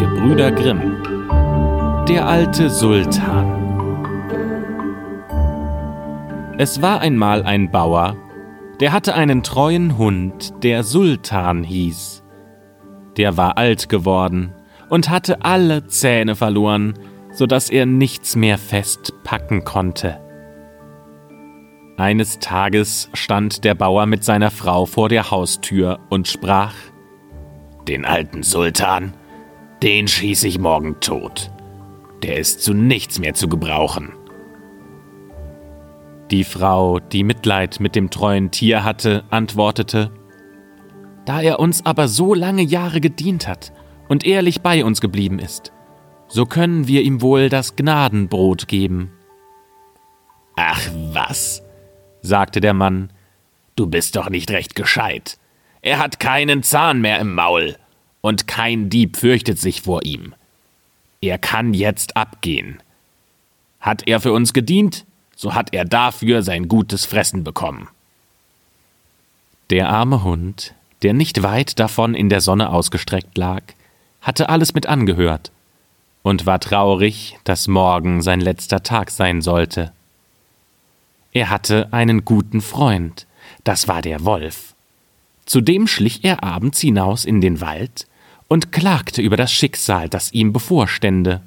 Gebrüder Grimm. Der alte Sultan. Es war einmal ein Bauer, der hatte einen treuen Hund, der Sultan hieß. Der war alt geworden und hatte alle Zähne verloren, so dass er nichts mehr fest packen konnte. Eines Tages stand der Bauer mit seiner Frau vor der Haustür und sprach Den alten Sultan, den schieß ich morgen tot. Der ist zu nichts mehr zu gebrauchen. Die Frau, die Mitleid mit dem treuen Tier hatte, antwortete Da er uns aber so lange Jahre gedient hat und ehrlich bei uns geblieben ist, so können wir ihm wohl das Gnadenbrot geben. Ach was, sagte der Mann, du bist doch nicht recht gescheit. Er hat keinen Zahn mehr im Maul, und kein Dieb fürchtet sich vor ihm. Er kann jetzt abgehen. Hat er für uns gedient, so hat er dafür sein gutes Fressen bekommen. Der arme Hund, der nicht weit davon in der Sonne ausgestreckt lag, hatte alles mit angehört und war traurig, dass morgen sein letzter Tag sein sollte. Er hatte einen guten Freund, das war der Wolf. Zudem schlich er abends hinaus in den Wald und klagte über das Schicksal, das ihm bevorstände.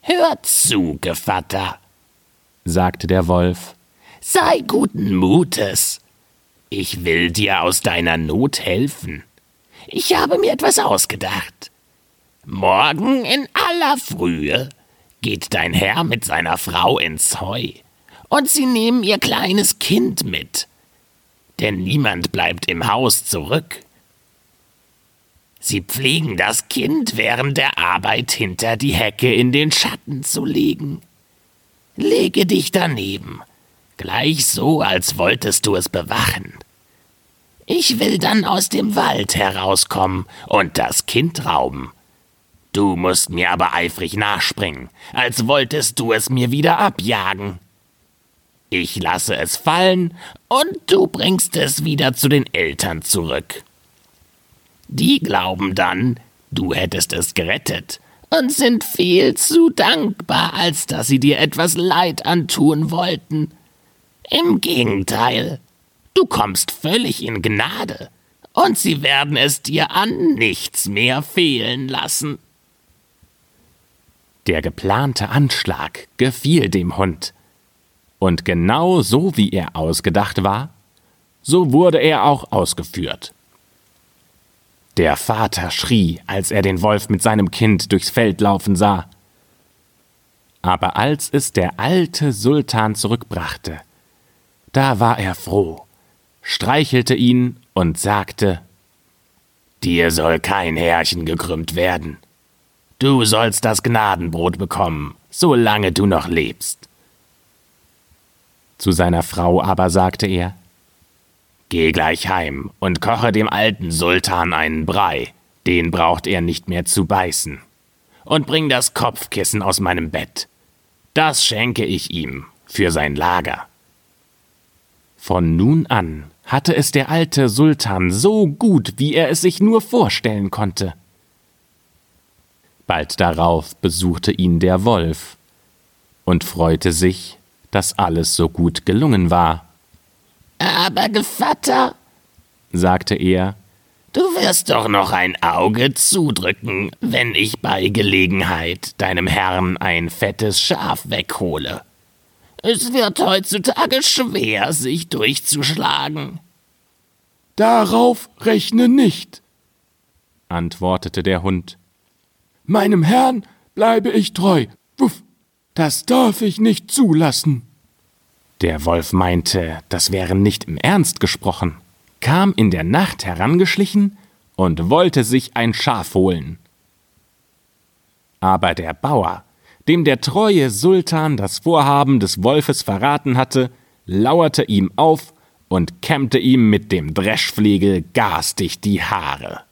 Hör zu, Gevatter, sagte der Wolf, sei guten Mutes. Ich will dir aus deiner Not helfen. Ich habe mir etwas ausgedacht. Morgen in aller Frühe geht dein Herr mit seiner Frau ins Heu, und sie nehmen ihr kleines Kind mit. Denn niemand bleibt im Haus zurück. Sie pflegen das Kind während der Arbeit hinter die Hecke in den Schatten zu legen. Lege dich daneben, gleich so, als wolltest du es bewachen. Ich will dann aus dem Wald herauskommen und das Kind rauben. Du musst mir aber eifrig nachspringen, als wolltest du es mir wieder abjagen. Ich lasse es fallen und du bringst es wieder zu den Eltern zurück. Die glauben dann, du hättest es gerettet und sind viel zu dankbar, als dass sie dir etwas Leid antun wollten. Im Gegenteil, du kommst völlig in Gnade, und sie werden es dir an nichts mehr fehlen lassen. Der geplante Anschlag gefiel dem Hund, und genau so wie er ausgedacht war, so wurde er auch ausgeführt. Der Vater schrie, als er den Wolf mit seinem Kind durchs Feld laufen sah. Aber als es der alte Sultan zurückbrachte, da war er froh, streichelte ihn und sagte Dir soll kein Härchen gekrümmt werden. Du sollst das Gnadenbrot bekommen, solange du noch lebst. Zu seiner Frau aber sagte er Geh gleich heim und koche dem alten Sultan einen Brei, den braucht er nicht mehr zu beißen. Und bring das Kopfkissen aus meinem Bett. Das schenke ich ihm für sein Lager. Von nun an hatte es der alte Sultan so gut, wie er es sich nur vorstellen konnte. Bald darauf besuchte ihn der Wolf und freute sich, dass alles so gut gelungen war. Aber Gevatter, sagte er, du wirst doch noch ein Auge zudrücken, wenn ich bei Gelegenheit deinem Herrn ein fettes Schaf weghole. Es wird heutzutage schwer, sich durchzuschlagen. Darauf rechne nicht, antwortete der Hund. Meinem Herrn bleibe ich treu. Wuff, das darf ich nicht zulassen. Der Wolf meinte, das wäre nicht im Ernst gesprochen, kam in der Nacht herangeschlichen und wollte sich ein Schaf holen. Aber der Bauer, dem der treue Sultan das Vorhaben des Wolfes verraten hatte, lauerte ihm auf und kämmte ihm mit dem Dreschflegel garstig die Haare.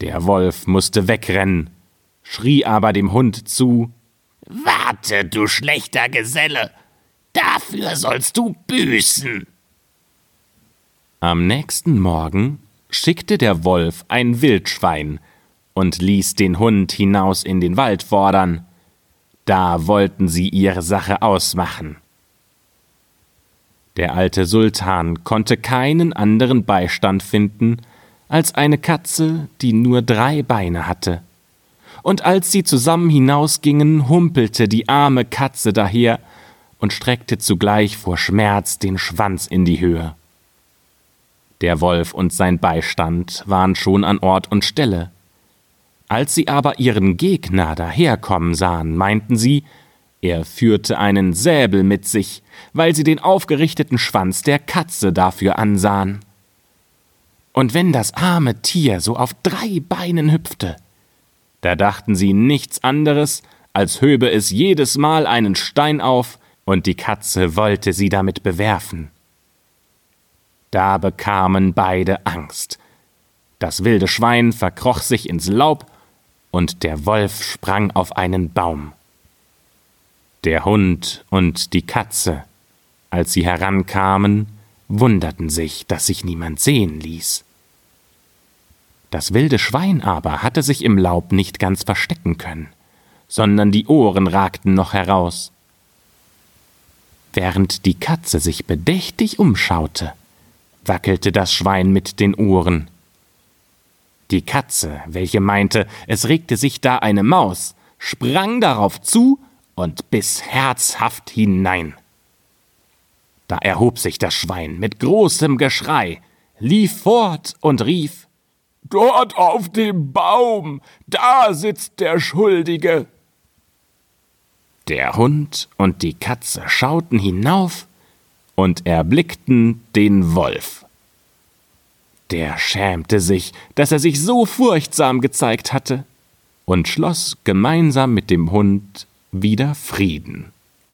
Der Wolf musste wegrennen, schrie aber dem Hund zu Warte, du schlechter Geselle, Dafür sollst du büßen. Am nächsten Morgen schickte der Wolf ein Wildschwein und ließ den Hund hinaus in den Wald fordern. Da wollten sie ihre Sache ausmachen. Der alte Sultan konnte keinen anderen Beistand finden als eine Katze, die nur drei Beine hatte. Und als sie zusammen hinausgingen, humpelte die arme Katze daher und streckte zugleich vor Schmerz den Schwanz in die Höhe. Der Wolf und sein Beistand waren schon an Ort und Stelle. Als sie aber ihren Gegner daherkommen sahen, meinten sie, er führte einen Säbel mit sich, weil sie den aufgerichteten Schwanz der Katze dafür ansahen. Und wenn das arme Tier so auf drei Beinen hüpfte, da dachten sie nichts anderes, als höbe es jedes Mal einen Stein auf, und die Katze wollte sie damit bewerfen. Da bekamen beide Angst. Das wilde Schwein verkroch sich ins Laub, und der Wolf sprang auf einen Baum. Der Hund und die Katze, als sie herankamen, wunderten sich, dass sich niemand sehen ließ. Das wilde Schwein aber hatte sich im Laub nicht ganz verstecken können, sondern die Ohren ragten noch heraus. Während die Katze sich bedächtig umschaute, wackelte das Schwein mit den Ohren. Die Katze, welche meinte, es regte sich da eine Maus, sprang darauf zu und biss herzhaft hinein. Da erhob sich das Schwein mit großem Geschrei, lief fort und rief Dort auf dem Baum, da sitzt der Schuldige. Der Hund und die Katze schauten hinauf und erblickten den Wolf. Der schämte sich, dass er sich so furchtsam gezeigt hatte, und schloss gemeinsam mit dem Hund wieder Frieden.